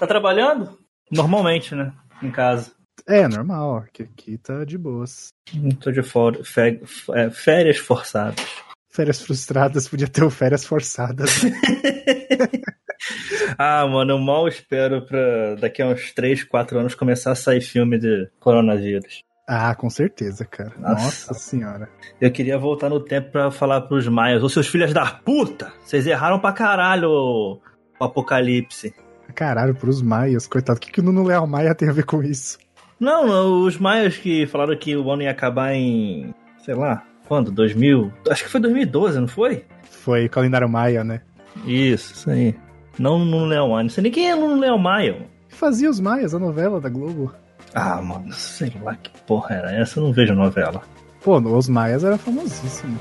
Tá trabalhando? Normalmente, né? Em casa. É, normal, ó, que aqui tá de boas. Tô de for... Fe... é, férias forçadas. Férias frustradas, podia ter o férias forçadas. né? ah, mano, eu mal espero pra daqui a uns 3, 4 anos começar a sair filme de coronavírus. ah, com certeza, cara. Nossa. Nossa, senhora. Eu queria voltar no tempo pra falar pros maias, ô seus filhos da puta, vocês erraram pra caralho o apocalipse. Caralho, pros maias, coitado. O que, que o Nuno Leal Maia tem a ver com isso? Não, os maias que falaram que o ano ia acabar em, sei lá, quando? 2000? Acho que foi 2012, não foi? Foi calendário Maia, né? Isso, isso aí. Não no Leão Maia. Não sei nem quem é no Leão Maia. Fazia os maias, a novela da Globo. Ah, mano, sei lá que porra era essa, eu não vejo novela. Pô, os maias era famosíssimo.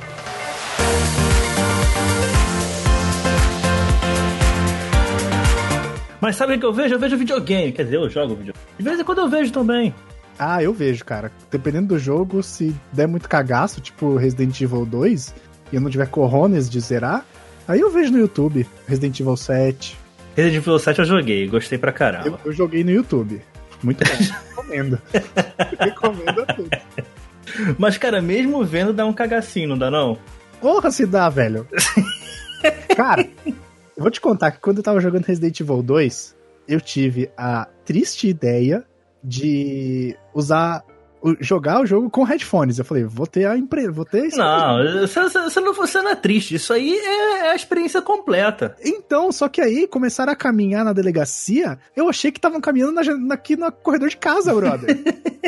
Mas sabe o que eu vejo? Eu vejo videogame. Quer dizer, eu jogo videogame. De vez em quando eu vejo também. Ah, eu vejo, cara. Dependendo do jogo, se der muito cagaço, tipo Resident Evil 2, e eu não tiver corones de zerar, aí eu vejo no YouTube. Resident Evil 7. Resident Evil 7 eu joguei, gostei pra caramba. Eu, eu joguei no YouTube. Muito bom. Recomendo. Recomendo a todos. Mas, cara, mesmo vendo dá um cagacinho, não dá não? Porra, se dá, velho. Cara, eu vou te contar que quando eu tava jogando Resident Evil 2, eu tive a triste ideia de usar. jogar o jogo com headphones. Eu falei, vou ter a empresa, vou ter isso. Não, você, não, você não é triste. Isso aí é, é a experiência completa. Então, só que aí começaram a caminhar na delegacia. Eu achei que estavam caminhando na, jan- aqui no corredor de casa, brother.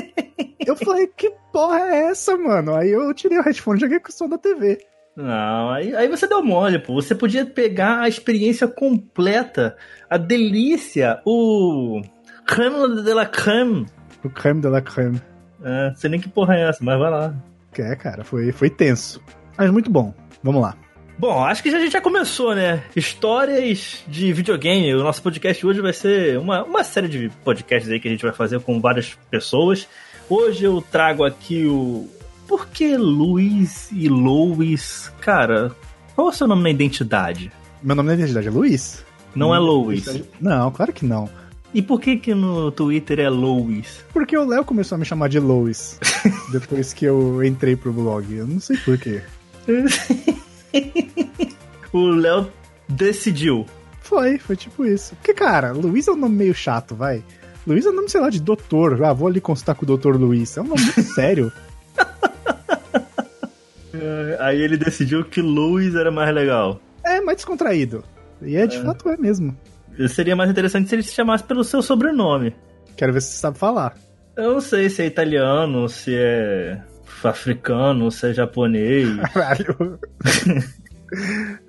eu falei, que porra é essa, mano? Aí eu tirei o headphone e joguei com o som da TV. Não, aí, aí você deu mole, pô. Você podia pegar a experiência completa, a delícia, o creme de la creme. O creme de la creme. É, não sei nem que porra é essa, mas vai lá. É, cara, foi, foi tenso. Mas muito bom. Vamos lá. Bom, acho que já- a gente já começou, né? Histórias de videogame. O nosso podcast hoje vai ser uma, uma série de podcasts aí que a gente vai fazer com várias pessoas. Hoje eu trago aqui o. Por que Luiz e Louis? Cara, qual é o seu nome na identidade? Meu nome na identidade é Luiz? Não é Hum, Louis. Não, claro que não. E por que que no Twitter é Louis? Porque o Léo começou a me chamar de Lois depois que eu entrei pro blog. Eu não sei porquê. o Léo decidiu. Foi, foi tipo isso. Porque, cara, Luiz é um nome meio chato, vai. Luiz é um nome, sei lá, de doutor. Ah, vou ali consultar com o doutor Luiz. É um nome muito sério. É, Aí ele decidiu que Louis era mais legal. É mais descontraído. E é, de fato é mesmo. Seria mais interessante se ele se chamasse pelo seu sobrenome. Quero ver se você sabe falar. Eu não sei se é italiano, se é africano, se é japonês. Caralho.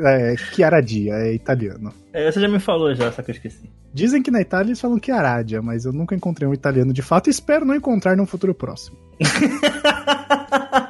é, Chiaradia, é italiano. É, você já me falou já, só que eu esqueci. Dizem que na Itália eles falam Chiaradia, mas eu nunca encontrei um italiano de fato e espero não encontrar num futuro próximo.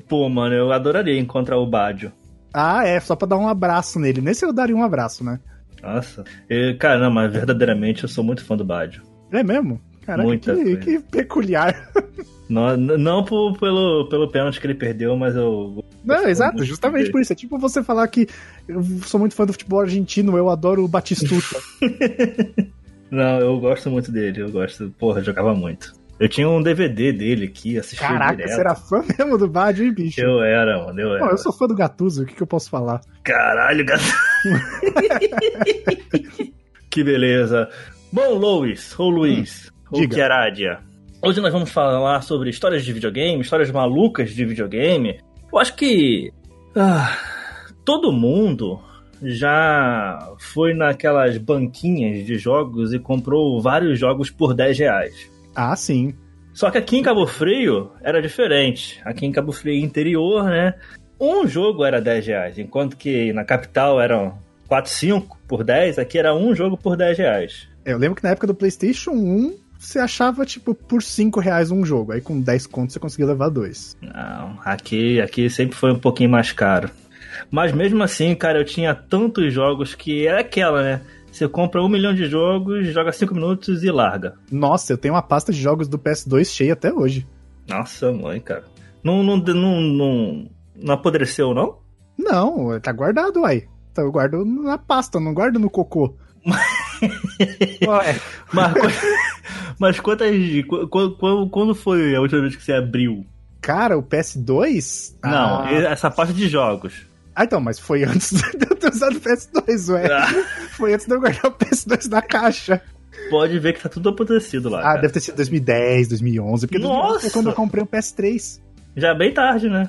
Pô, mano, eu adoraria encontrar o Badio. Ah, é, só pra dar um abraço nele. Nesse eu daria um abraço, né? Nossa. Eu, cara, não, mas verdadeiramente eu sou muito fã do Badio. É mesmo? Caraca, Muita que, que peculiar. Não, não por- pelo, pelo pênalti que ele perdeu, mas eu. Não, exato, justamente dele. por isso. É tipo você falar que eu sou muito fã do futebol argentino, eu adoro o Batistuta. Não, eu gosto muito dele, eu gosto. Porra, jogava muito. Eu tinha um DVD dele aqui, assistia Caraca, direto. você era fã mesmo do Badio, hein, bicho? Eu era, mano, eu Pô, era. eu sou fã do Gattuso, o que, que eu posso falar? Caralho, gato. que beleza. Bom, Louis, ou Luiz, ou diga. Chiaradia. Hoje nós vamos falar sobre histórias de videogame, histórias malucas de videogame. Eu acho que ah, todo mundo já foi naquelas banquinhas de jogos e comprou vários jogos por 10 reais. Ah, sim. Só que aqui em Cabo Frio era diferente. Aqui em Cabo Frio interior, né? Um jogo era 10 reais, enquanto que na capital eram 4, 5 por 10, aqui era um jogo por 10 reais. Eu lembro que na época do PlayStation 1, você achava, tipo, por 5 reais um jogo. Aí com 10 contos você conseguia levar dois. Não, aqui, aqui sempre foi um pouquinho mais caro. Mas mesmo assim, cara, eu tinha tantos jogos que é aquela, né? Você compra um milhão de jogos, joga 5 minutos e larga. Nossa, eu tenho uma pasta de jogos do PS2 cheia até hoje. Nossa, mãe, cara. Não, não, não, não, não apodreceu, não? Não, tá guardado, uai. Então eu guardo na pasta, não guardo no cocô. Ué. Mas, mas quantas. Quando, quando foi a última vez que você abriu? Cara, o PS2? Não, ah. essa parte de jogos. Ah, então, mas foi antes de eu ter usado o PS2, ué. Ah. Foi antes de eu guardar o PS2 na caixa. Pode ver que tá tudo apodrecido lá. Ah, cara. deve ter sido 2010, 2011, porque Nossa! 2011 foi quando eu comprei o PS3. Já é bem tarde, né?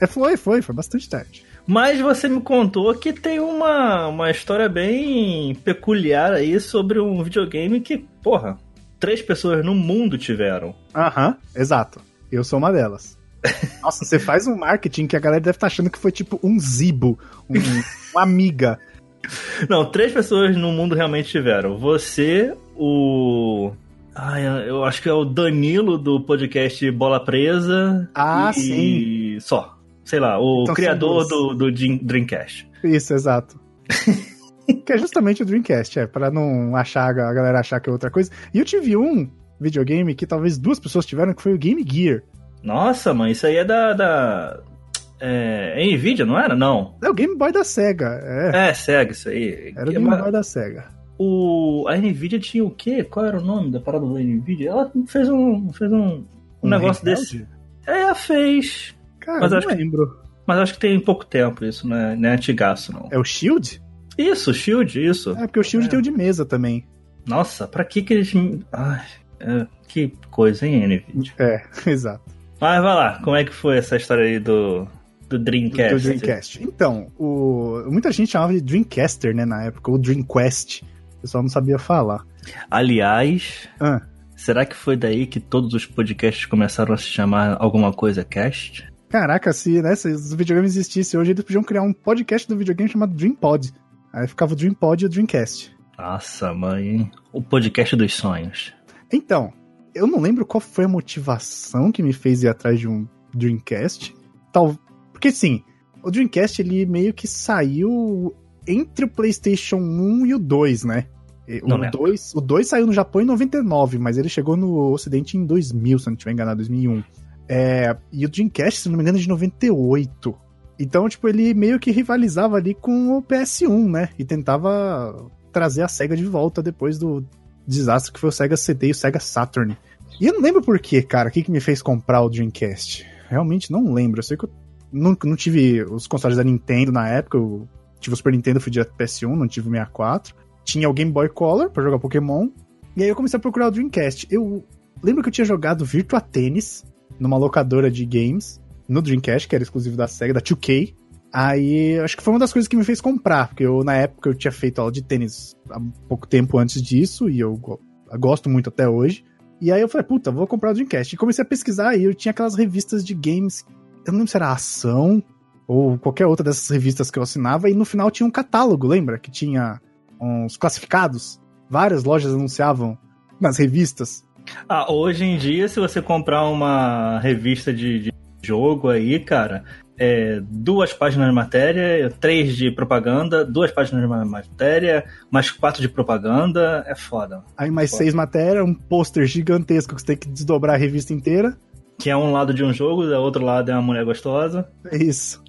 É, foi, foi, foi bastante tarde. Mas você me contou que tem uma, uma história bem peculiar aí sobre um videogame que, porra, três pessoas no mundo tiveram. Aham, exato. Eu sou uma delas. Nossa, você faz um marketing que a galera deve estar tá achando que foi tipo um Zibo, um, uma amiga. Não, três pessoas no mundo realmente tiveram. Você, o. Ai, eu acho que é o Danilo do podcast Bola Presa. Ah, e... sim. Só sei lá, o então, criador do, do Dreamcast. Isso, exato. que é justamente o Dreamcast, é, para não achar, a galera achar que é outra coisa. E eu tive um videogame que talvez duas pessoas tiveram, que foi o Game Gear. Nossa, mano, isso aí é da. da... É, é Nvidia, não era? Não. É o Game Boy da SEGA. É, é SEGA, isso aí. Era o Game Boy da SEGA. O, a Nvidia tinha o quê? Qual era o nome da parada da Nvidia? Ela fez um, fez um, um, negócio desse. É, fez. Cara, mas não acho lembro. Que, mas acho que tem pouco tempo isso, não é, não é antigaço, não. É o Shield? Isso, Shield, isso. É, porque o Shield é. tem o de mesa também. Nossa, pra que que eles... Ai, é, que coisa, hein, NVIDIA? É, exato. Mas vai lá, como é que foi essa história aí do, do Dreamcast? Do Dreamcast. Então, o, muita gente chamava de Dreamcaster, né, na época, ou Dreamquest. O pessoal não sabia falar. Aliás, ah. será que foi daí que todos os podcasts começaram a se chamar alguma coisa cast? Caraca, se, né, se os videogames existissem hoje, eles podiam criar um podcast do videogame chamado DreamPod. Aí ficava o DreamPod e o Dreamcast. Nossa, mãe. O podcast dos sonhos. Então, eu não lembro qual foi a motivação que me fez ir atrás de um Dreamcast. Tal, porque sim, o Dreamcast ele meio que saiu entre o PlayStation 1 e o 2, né? O 2, o 2 saiu no Japão em 99, mas ele chegou no Ocidente em 2000, se não estiver enganado, 2001. É, e o Dreamcast, se não me engano, é de 98. Então, tipo, ele meio que rivalizava ali com o PS1, né? E tentava trazer a SEGA de volta depois do desastre que foi o Sega CD e o Sega Saturn. E eu não lembro por quê, cara, o que, que me fez comprar o Dreamcast. Realmente não lembro. Eu sei que eu nunca não tive os consoles da Nintendo na época. Eu tive o Super Nintendo, fui direto pro PS1, não tive o 64. Tinha o Game Boy Color para jogar Pokémon. E aí eu comecei a procurar o Dreamcast. Eu lembro que eu tinha jogado Virtua Tennis numa locadora de games, no Dreamcast, que era exclusivo da SEGA, da 2K. Aí, acho que foi uma das coisas que me fez comprar, porque eu, na época, eu tinha feito aula de tênis há pouco tempo antes disso, e eu gosto muito até hoje. E aí eu falei, puta, vou comprar o Dreamcast. E comecei a pesquisar, e eu tinha aquelas revistas de games, eu não lembro se era Ação, ou qualquer outra dessas revistas que eu assinava, e no final tinha um catálogo, lembra? Que tinha uns classificados. Várias lojas anunciavam nas revistas. Ah, hoje em dia, se você comprar uma revista de, de jogo aí, cara, é, duas páginas de matéria, três de propaganda, duas páginas de matéria, mais quatro de propaganda, é foda. Aí mais foda. seis matérias, um pôster gigantesco que você tem que desdobrar a revista inteira. Que é um lado de um jogo, do outro lado é uma mulher gostosa. É isso.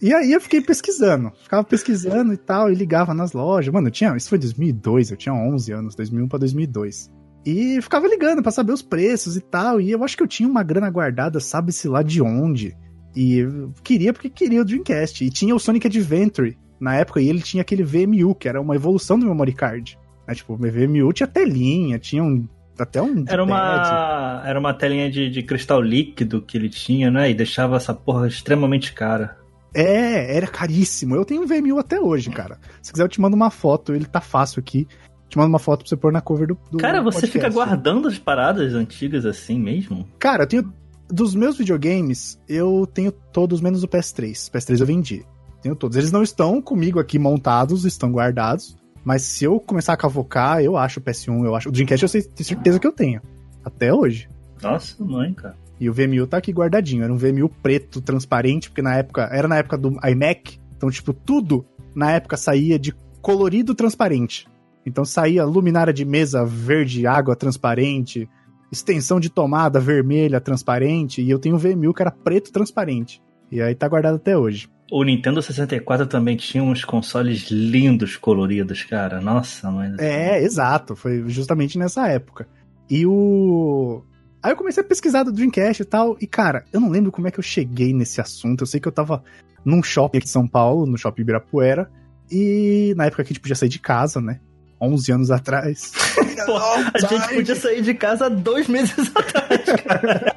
e aí eu fiquei pesquisando, ficava pesquisando e tal, e ligava nas lojas. Mano, eu tinha, isso foi 2002, eu tinha 11 anos, 2001 para 2002. E ficava ligando para saber os preços e tal. E eu acho que eu tinha uma grana guardada, sabe-se lá de onde. E queria porque queria o Dreamcast. E tinha o Sonic Adventure na época, e ele tinha aquele VMU, que era uma evolução do memory card. Né? Tipo, o VMU tinha telinha, tinha um. Até um. Era uma, era uma telinha de, de cristal líquido que ele tinha, né? E deixava essa porra extremamente cara. É, era caríssimo. Eu tenho um VMU até hoje, cara. Se quiser, eu te mando uma foto, ele tá fácil aqui te mando uma foto pra você pôr na cover do. do Cara, você podcast. fica guardando as paradas antigas assim mesmo? Cara, eu tenho. Dos meus videogames, eu tenho todos menos o PS3. O PS3 eu vendi. Tenho todos. Eles não estão comigo aqui montados, estão guardados. Mas se eu começar a cavocar, eu acho o PS1, eu acho. O Dreamcast eu tenho certeza que eu tenho. Até hoje. Nossa, mãe, cara. E o VMU tá aqui guardadinho. Era um VMU preto, transparente, porque na época. Era na época do iMac. Então, tipo, tudo na época saía de colorido transparente. Então saía luminária de mesa verde, água transparente, extensão de tomada vermelha transparente, e eu tenho um VMU que era preto transparente. E aí tá guardado até hoje. O Nintendo 64 também tinha uns consoles lindos, coloridos, cara. Nossa, mãe. É, exato. Foi justamente nessa época. E o. Aí eu comecei a pesquisar do Dreamcast e tal. E, cara, eu não lembro como é que eu cheguei nesse assunto. Eu sei que eu tava num shopping aqui em São Paulo, no shopping Ibirapuera. E na época que a gente podia sair de casa, né? 11 anos atrás. Pô, a gente podia sair de casa dois meses atrás, cara.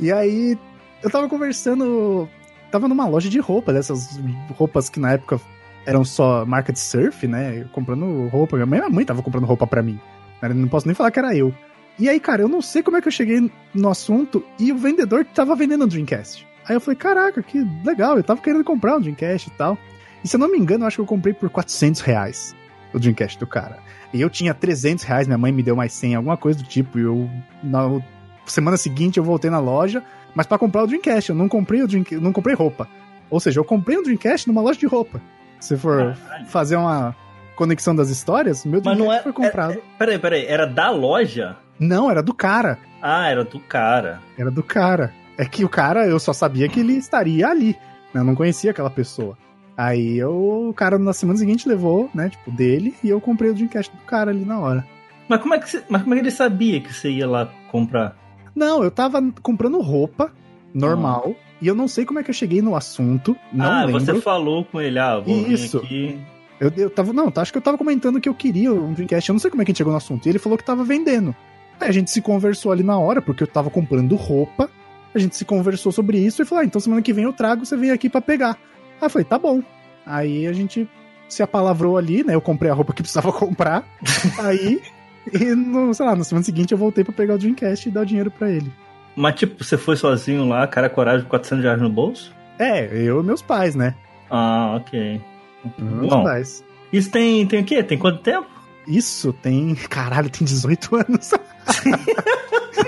e aí, eu tava conversando. Tava numa loja de roupa, dessas roupas que na época eram só marca de surf, né? Comprando roupa. Minha mãe, minha mãe tava comprando roupa pra mim. Não posso nem falar que era eu. E aí, cara, eu não sei como é que eu cheguei no assunto e o vendedor tava vendendo um Dreamcast. Aí eu falei, caraca, que legal, eu tava querendo comprar um Dreamcast e tal. E se eu não me engano, eu acho que eu comprei por 400 reais o Dreamcast do cara. E eu tinha 300 reais, minha mãe me deu mais 100, alguma coisa do tipo. E eu, na semana seguinte, eu voltei na loja, mas para comprar o Dreamcast. Eu não comprei o Dreamcast, não comprei roupa. Ou seja, eu comprei um Dreamcast numa loja de roupa. Se for Caralho. fazer uma conexão das histórias, meu Dreamcast não é, foi comprado. É, peraí, peraí, era da loja? Não, era do cara. Ah, era do cara. Era do cara. É que o cara, eu só sabia que ele estaria ali. Né? Eu não conhecia aquela pessoa. Aí eu, o cara na semana seguinte levou, né, tipo, dele, e eu comprei o Dreamcast do cara ali na hora. Mas como é que, você, mas como é que ele sabia que você ia lá comprar? Não, eu tava comprando roupa normal, ah. e eu não sei como é que eu cheguei no assunto, não ah, lembro. você falou com ele, ah, vou Isso. aqui... Eu, eu tava, não, acho que eu tava comentando que eu queria um Dreamcast, eu não sei como é que a gente chegou no assunto, e ele falou que tava vendendo. Aí a gente se conversou ali na hora, porque eu tava comprando roupa, a gente se conversou sobre isso e falou: ah, então semana que vem eu trago, você vem aqui para pegar. Aí eu falei: tá bom. Aí a gente se apalavrou ali, né? Eu comprei a roupa que precisava comprar. aí, e no, sei lá, na semana seguinte eu voltei para pegar o Dreamcast e dar o dinheiro para ele. Mas, tipo, você foi sozinho lá, cara, coragem, 400 reais no bolso? É, eu e meus pais, né? Ah, ok. Meus Bom, pais. Isso tem, tem o quê? Tem quanto tempo? Isso tem. Caralho, tem 18 anos.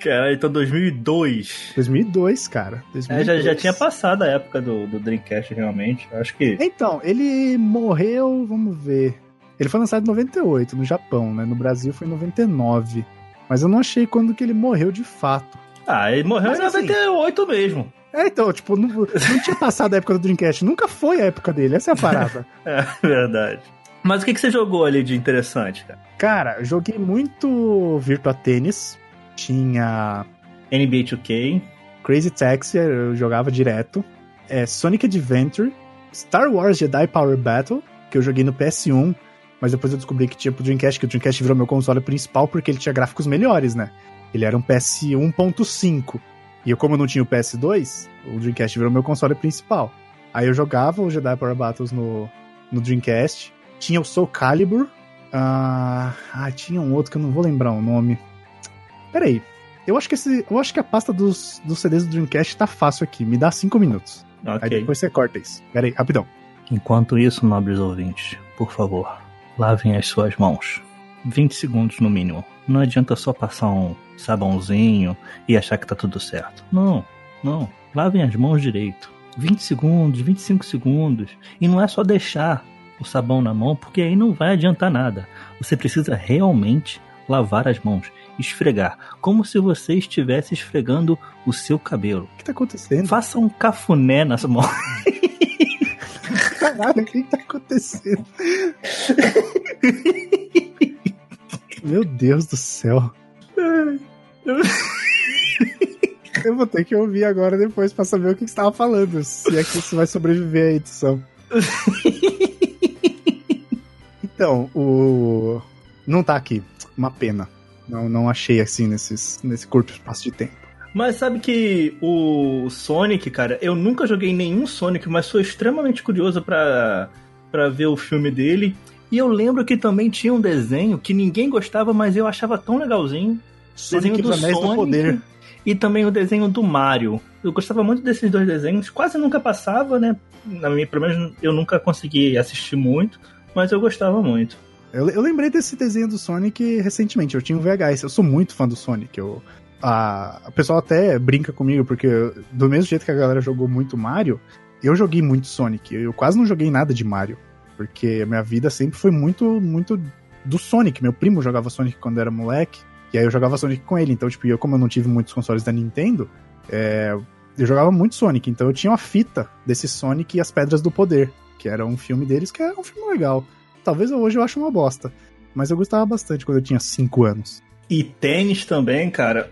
Cara, então 2002. 2002, cara. 2002. É, já, já tinha passado a época do, do Dreamcast, realmente. Acho que. Então, ele morreu, vamos ver. Ele foi lançado em 98 no Japão, né? No Brasil foi em 99. Mas eu não achei quando que ele morreu de fato. Ah, ele morreu Mas, em 98 assim, mesmo. É, então, tipo, não, não tinha passado a época do Dreamcast. Nunca foi a época dele, essa é a parada. é, verdade. Mas o que, que você jogou ali de interessante, cara? Cara, joguei muito Virtua Tennis tinha NBA 2K, Crazy Taxi, eu jogava direto, é, Sonic Adventure, Star Wars Jedi Power Battle, que eu joguei no PS1, mas depois eu descobri que tinha pro Dreamcast, que o Dreamcast virou meu console principal porque ele tinha gráficos melhores, né? Ele era um PS 1.5. E eu, como eu não tinha o PS2, o Dreamcast virou meu console principal. Aí eu jogava o Jedi Power Battles no, no Dreamcast. Tinha o Soul Calibur. Uh, ah, tinha um outro que eu não vou lembrar o nome. Peraí. Eu acho que esse, eu acho que a pasta dos, dos CDs do Dreamcast tá fácil aqui. Me dá cinco minutos. Okay. Aí depois você corta isso. Peraí, rapidão. Enquanto isso, nobres ouvintes, por favor, lavem as suas mãos. 20 segundos no mínimo. Não adianta só passar um sabãozinho e achar que tá tudo certo. Não, não. Lavem as mãos direito. 20 segundos, 25 segundos. E não é só deixar o sabão na mão, porque aí não vai adiantar nada. Você precisa realmente lavar as mãos, esfregar, como se você estivesse esfregando o seu cabelo. O que tá acontecendo? Faça um cafuné nas mãos. Caralho, o que tá acontecendo? Meu Deus do céu. Eu vou ter que ouvir agora depois pra saber o que você tava falando. Se é que isso vai sobreviver à edição. Então, o. Não tá aqui. Uma pena. Não, não achei assim nesses, nesse curto espaço de tempo. Mas sabe que o Sonic, cara, eu nunca joguei nenhum Sonic, mas sou extremamente curioso para ver o filme dele. E eu lembro que também tinha um desenho que ninguém gostava, mas eu achava tão legalzinho. Sonic desenho do Sonic do Poder. E também o desenho do Mario. Eu gostava muito desses dois desenhos, quase nunca passava, né? Na minha, pelo menos eu nunca consegui assistir muito, mas eu gostava muito. Eu, eu lembrei desse desenho do Sonic recentemente. Eu tinha um VHS. Eu sou muito fã do Sonic. Eu, a, a pessoa até brinca comigo, porque do mesmo jeito que a galera jogou muito Mario, eu joguei muito Sonic. Eu quase não joguei nada de Mario. Porque a minha vida sempre foi muito, muito do Sonic. Meu primo jogava Sonic quando era moleque. E aí eu jogava Sonic com ele. Então, tipo, eu, como eu não tive muitos consoles da Nintendo, é, eu jogava muito Sonic. Então eu tinha uma fita desse Sonic e as Pedras do Poder, que era um filme deles que era um filme legal. Talvez hoje eu ache uma bosta. Mas eu gostava bastante quando eu tinha 5 anos. E tênis também, cara.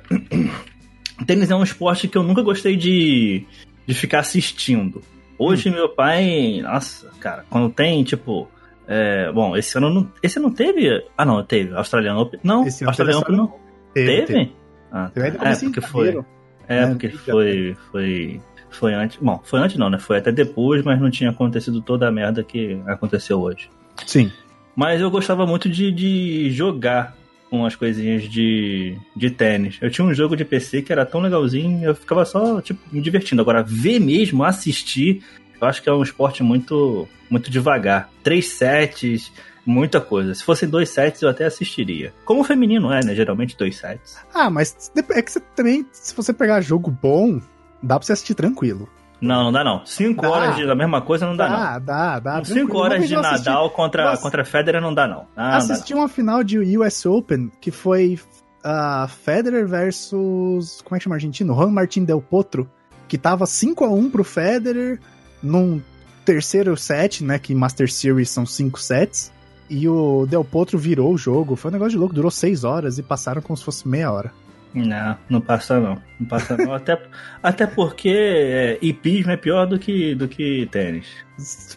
tênis é um esporte que eu nunca gostei de, de ficar assistindo. Hoje, hum. meu pai. Nossa, cara, quando tem, tipo. É, bom, esse ano não. Esse não teve. Ah, não, teve. Australiano Open. Não, esse Australiano Open não. Teve? teve? Ah, tá. É, porque foi. É, porque foi. Foi. Foi antes. Bom, foi antes não, né? Foi até depois, mas não tinha acontecido toda a merda que aconteceu hoje. Sim. Mas eu gostava muito de, de jogar com as coisinhas de, de tênis. Eu tinha um jogo de PC que era tão legalzinho, eu ficava só, tipo, me divertindo. Agora, ver mesmo, assistir, eu acho que é um esporte muito, muito devagar. Três sets, muita coisa. Se fossem dois sets, eu até assistiria. Como o feminino é, né? Geralmente dois sets. Ah, mas é que você também, se você pegar jogo bom, dá pra você assistir tranquilo. Não, não dá não. Cinco dá. horas de, da mesma coisa não dá, dá não. Dá, dá, dá. Cinco horas de Nadal contra, Nossa, contra Federer não dá não. Ah, assisti não dá, uma final de US Open que foi uh, Federer versus, como é que chama argentino? Juan Martín Del Potro, que tava 5 a 1 pro Federer num terceiro set, né, que Master Series são cinco sets, e o Del Potro virou o jogo. Foi um negócio de louco, durou seis horas e passaram como se fosse meia hora. Não, não passa não. Não passa não. até, até porque é, hipismo é pior do que, do que tênis.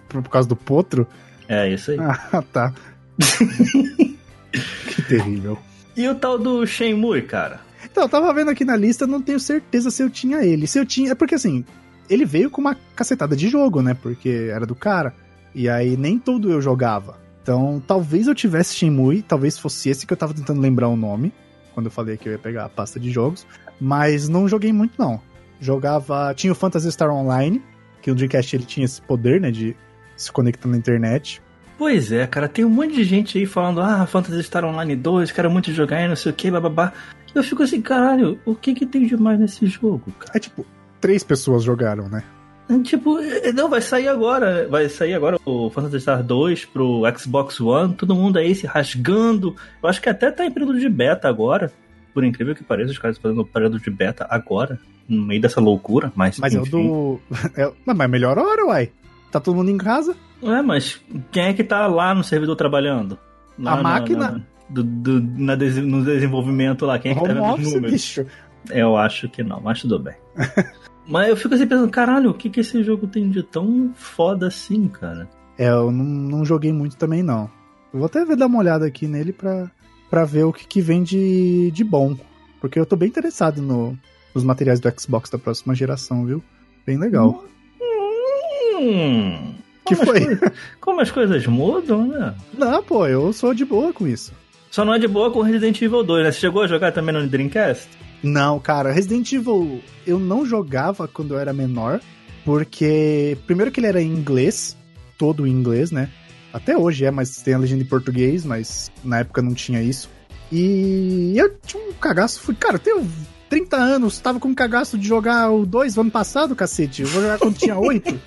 Por, por causa do potro? É, isso aí. Ah, tá. que terrível. E o tal do Shenmue, cara? Então, eu tava vendo aqui na lista, não tenho certeza se eu tinha ele. Se eu tinha. É porque assim, ele veio com uma cacetada de jogo, né? Porque era do cara. E aí nem todo eu jogava. Então, talvez eu tivesse Shenmue, talvez fosse esse que eu tava tentando lembrar o nome quando eu falei que eu ia pegar a pasta de jogos, mas não joguei muito não. Jogava, tinha o Phantasy Star Online, que o Dreamcast ele tinha esse poder, né, de se conectar na internet. Pois é, cara, tem um monte de gente aí falando, ah, Phantasy Star Online 2, quero muito jogar e não sei o que, bababá. Eu fico assim, caralho, o que que tem de mais nesse jogo, cara? É tipo, três pessoas jogaram, né? Tipo, não, vai sair agora. Vai sair agora o Phantasy Star 2 pro Xbox One. Todo mundo aí se rasgando. Eu acho que até tá em período de beta agora. Por incrível que pareça, os caras estão fazendo período de beta agora. No meio dessa loucura, mas. Mas enfim. é o do. É... Mas é melhor hora, uai. Tá todo mundo em casa. É, mas quem é que tá lá no servidor trabalhando? Lá, a máquina. Na, do, do, na no desenvolvimento lá, quem é que tá vendo os números? Bicho. Eu acho que não, mas tudo bem. Mas eu fico assim pensando, caralho, o que, que esse jogo tem de tão foda assim, cara? É, eu não, não joguei muito também, não. Eu vou até ver, dar uma olhada aqui nele pra, pra ver o que, que vem de, de bom. Porque eu tô bem interessado no, nos materiais do Xbox da próxima geração, viu? Bem legal. Hum, que foi? As coisas, como as coisas mudam, né? Não, pô, eu sou de boa com isso. Só não é de boa com Resident Evil 2, né? Você chegou a jogar também no Dreamcast? Não, cara, Resident Evil eu não jogava quando eu era menor, porque primeiro que ele era em inglês, todo em inglês, né? Até hoje é, mas tem a legenda em português, mas na época não tinha isso. E eu tinha um cagaço, fui, cara, eu tenho 30 anos, tava com um cagaço de jogar o 2 ano passado, cacete. Eu vou jogar quando tinha 8.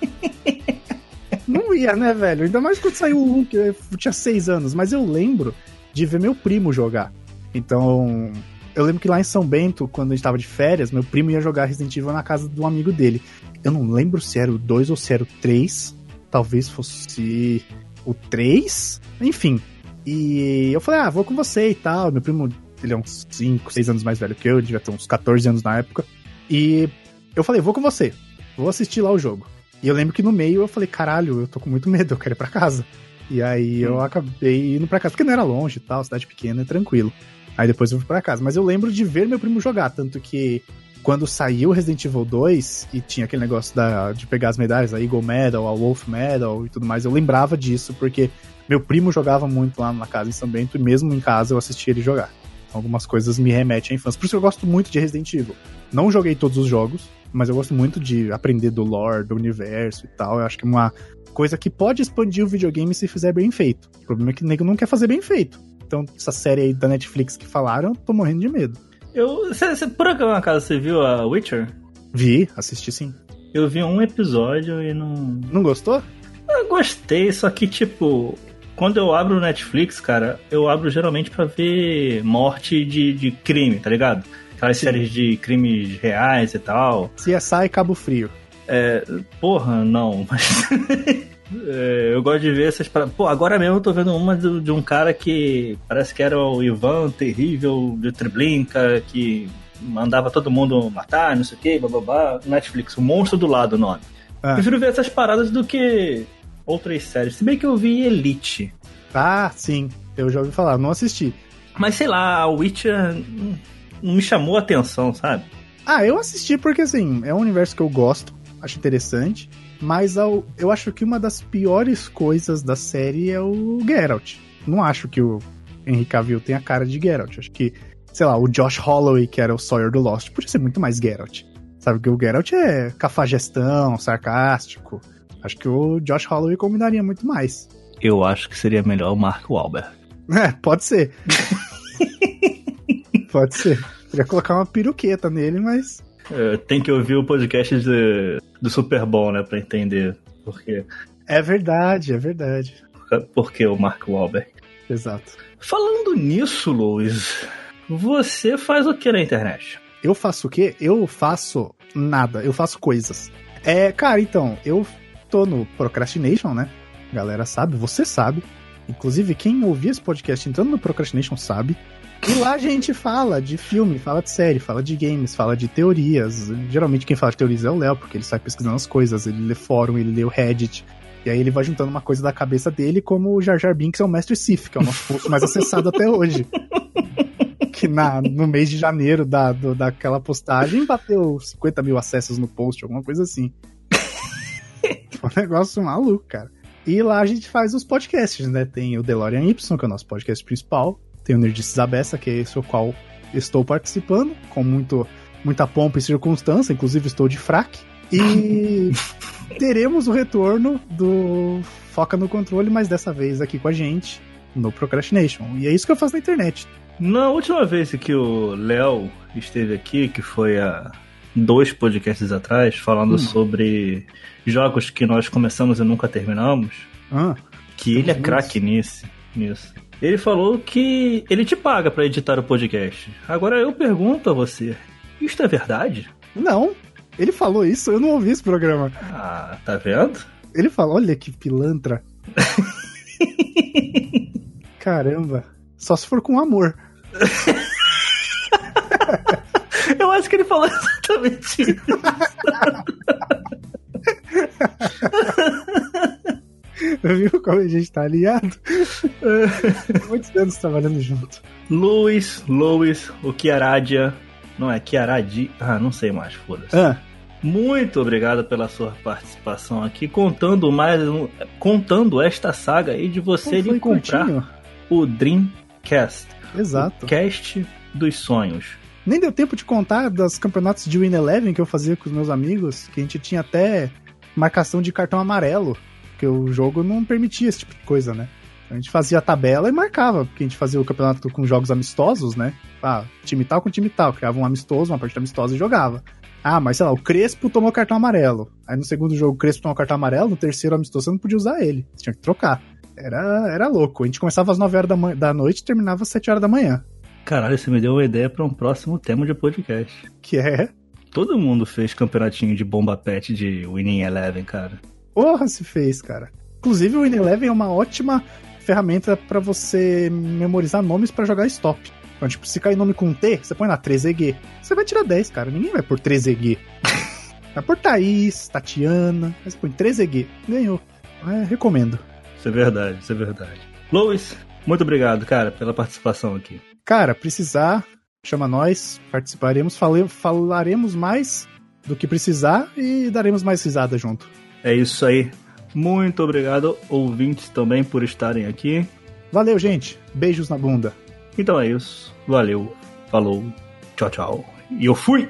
não ia, né, velho? Ainda mais quando saiu o 1, que eu tinha 6 anos, mas eu lembro de ver meu primo jogar. Então, eu lembro que lá em São Bento, quando a gente tava de férias, meu primo ia jogar Resident Evil na casa um amigo dele. Eu não lembro se era o 2 ou se era o 3. Talvez fosse o 3. Enfim. E eu falei, ah, vou com você e tal. Meu primo, ele é uns 5, 6 anos mais velho que eu, devia ter uns 14 anos na época. E eu falei, vou com você. Vou assistir lá o jogo. E eu lembro que no meio eu falei, caralho, eu tô com muito medo, eu quero ir pra casa. E aí eu hum. acabei indo pra casa, porque não era longe e tal, cidade pequena, é tranquilo. Aí depois eu fui pra casa. Mas eu lembro de ver meu primo jogar, tanto que quando saiu Resident Evil 2 e tinha aquele negócio da, de pegar as medalhas, a Eagle Medal, a Wolf Medal e tudo mais, eu lembrava disso, porque meu primo jogava muito lá na casa em São Bento e mesmo em casa eu assistia ele jogar. Então, algumas coisas me remetem à infância. Por isso que eu gosto muito de Resident Evil. Não joguei todos os jogos, mas eu gosto muito de aprender do lore, do universo e tal. Eu acho que é uma coisa que pode expandir o videogame se fizer bem feito. O problema é que o nego não quer fazer bem feito. Então, essa série aí da Netflix que falaram, eu tô morrendo de medo. Eu, cê, cê, por acaso você viu a Witcher? Vi, assisti sim. Eu vi um episódio e não. Não gostou? Eu gostei, só que tipo. quando eu abro o Netflix, cara, eu abro geralmente pra ver morte de, de crime, tá ligado? Aquelas Sim. séries de crimes reais e tal. CSI Cabo Frio. É, porra, não, mas. É, eu gosto de ver essas. paradas. Pô, agora mesmo eu tô vendo uma de, de um cara que parece que era o Ivan terrível de Treblinka, que mandava todo mundo matar, não sei o que, bababá. Netflix, o monstro do lado o nome. Ah. Prefiro ver essas paradas do que outras séries. Se bem que eu vi Elite. Ah, sim. Eu já ouvi falar, não assisti. Mas sei lá, a Witcher não me chamou a atenção, sabe? Ah, eu assisti porque, assim, é um universo que eu gosto, acho interessante. Mas ao- eu acho que uma das piores coisas da série é o Geralt. Não acho que o Henry Cavill tenha cara de Geralt. Acho que, sei lá, o Josh Holloway, que era o Sawyer do Lost, podia ser muito mais Geralt. Sabe que o Geralt é cafajestão, sarcástico. Acho que o Josh Holloway combinaria muito mais. Eu acho que seria melhor o Mark Wahlberg. É, pode ser. pode ser. Podia colocar uma peruqueta nele, mas. É, tem que ouvir o podcast de- do Super Bowl, né, pra entender por quê. É verdade, é verdade. Por que o Mark Wahlberg? Exato. Falando nisso, Luiz, você faz o que na internet? Eu faço o quê? Eu faço nada, eu faço coisas. É, cara, então, eu tô no Procrastination, né? A galera sabe, você sabe. Inclusive, quem ouvir esse podcast entrando no Procrastination sabe. E lá a gente fala de filme, fala de série, fala de games, fala de teorias. Geralmente quem fala de teorias é o Léo, porque ele sai pesquisando as coisas, ele lê fórum, ele lê o Reddit. E aí ele vai juntando uma coisa da cabeça dele, como o Jar Jar Binks é o Mestre Sif, que é o nosso post mais acessado até hoje. Que na, no mês de janeiro da, do- daquela postagem bateu 50 mil acessos no post, alguma coisa assim. Um negócio maluco, cara. E lá a gente faz os podcasts, né? Tem o DeLorean Y, que é o nosso podcast principal. Tem o Nerdices Abessa, que é esse o qual estou participando, com muito, muita pompa e circunstância, inclusive estou de fraque. E teremos o retorno do Foca no Controle, mas dessa vez aqui com a gente, no Procrastination. E é isso que eu faço na internet. Na última vez que o Léo esteve aqui, que foi há dois podcasts atrás, falando Hum. sobre jogos que nós começamos e nunca terminamos, Ah, que ele é craque nisso, nisso. Ele falou que ele te paga pra editar o podcast. Agora eu pergunto a você, isto é verdade? não, ele falou isso, eu não ouvi esse programa. Ah, tá vendo? Ele falou, olha que pilantra. Caramba, só se for com amor. Eu acho que ele falou exatamente isso. Viu como a gente tá alinhado? Muitos anos trabalhando junto. Luiz, Luiz, o Kiaradia. Não é Kiaradi. Ah, não sei mais, foda-se. Ah, Muito obrigado pela sua participação aqui, contando mais um, contando esta saga aí de você ir comprar curtinho. o Dreamcast, Exato. o cast dos sonhos. Nem deu tempo de contar dos campeonatos de Win Eleven que eu fazia com os meus amigos, que a gente tinha até marcação de cartão amarelo, porque o jogo não permitia esse tipo de coisa, né? A gente fazia a tabela e marcava, porque a gente fazia o campeonato com jogos amistosos, né? Ah, time tal com time tal, criava um amistoso, uma partida amistosa e jogava. Ah, mas sei lá, o Crespo tomou cartão amarelo. Aí no segundo jogo o Crespo tomou cartão amarelo, no terceiro amistoso você não podia usar ele. Você tinha que trocar. Era, era louco. A gente começava às 9 horas da, da noite e terminava às 7 horas da manhã. Caralho, você me deu uma ideia para um próximo tema de podcast. Que é Todo mundo fez campeonatinho de bomba pet de Winning Eleven, cara. Porra, se fez, cara. Inclusive, o Win11 é uma ótima ferramenta pra você memorizar nomes pra jogar stop. Então, tipo, se cair nome com T, você põe lá 3EG. Você vai tirar 10, cara. Ninguém vai por 3EG. vai por Thaís, Tatiana. Você põe 3EG. Ganhou. É, recomendo. Isso é verdade, isso é verdade. Luiz, muito obrigado, cara, pela participação aqui. Cara, precisar, chama nós, participaremos, fale- falaremos mais do que precisar e daremos mais risada junto. É isso aí. Muito obrigado, ouvintes, também por estarem aqui. Valeu, gente. Beijos na bunda. Então é isso. Valeu, falou, tchau, tchau. E eu fui!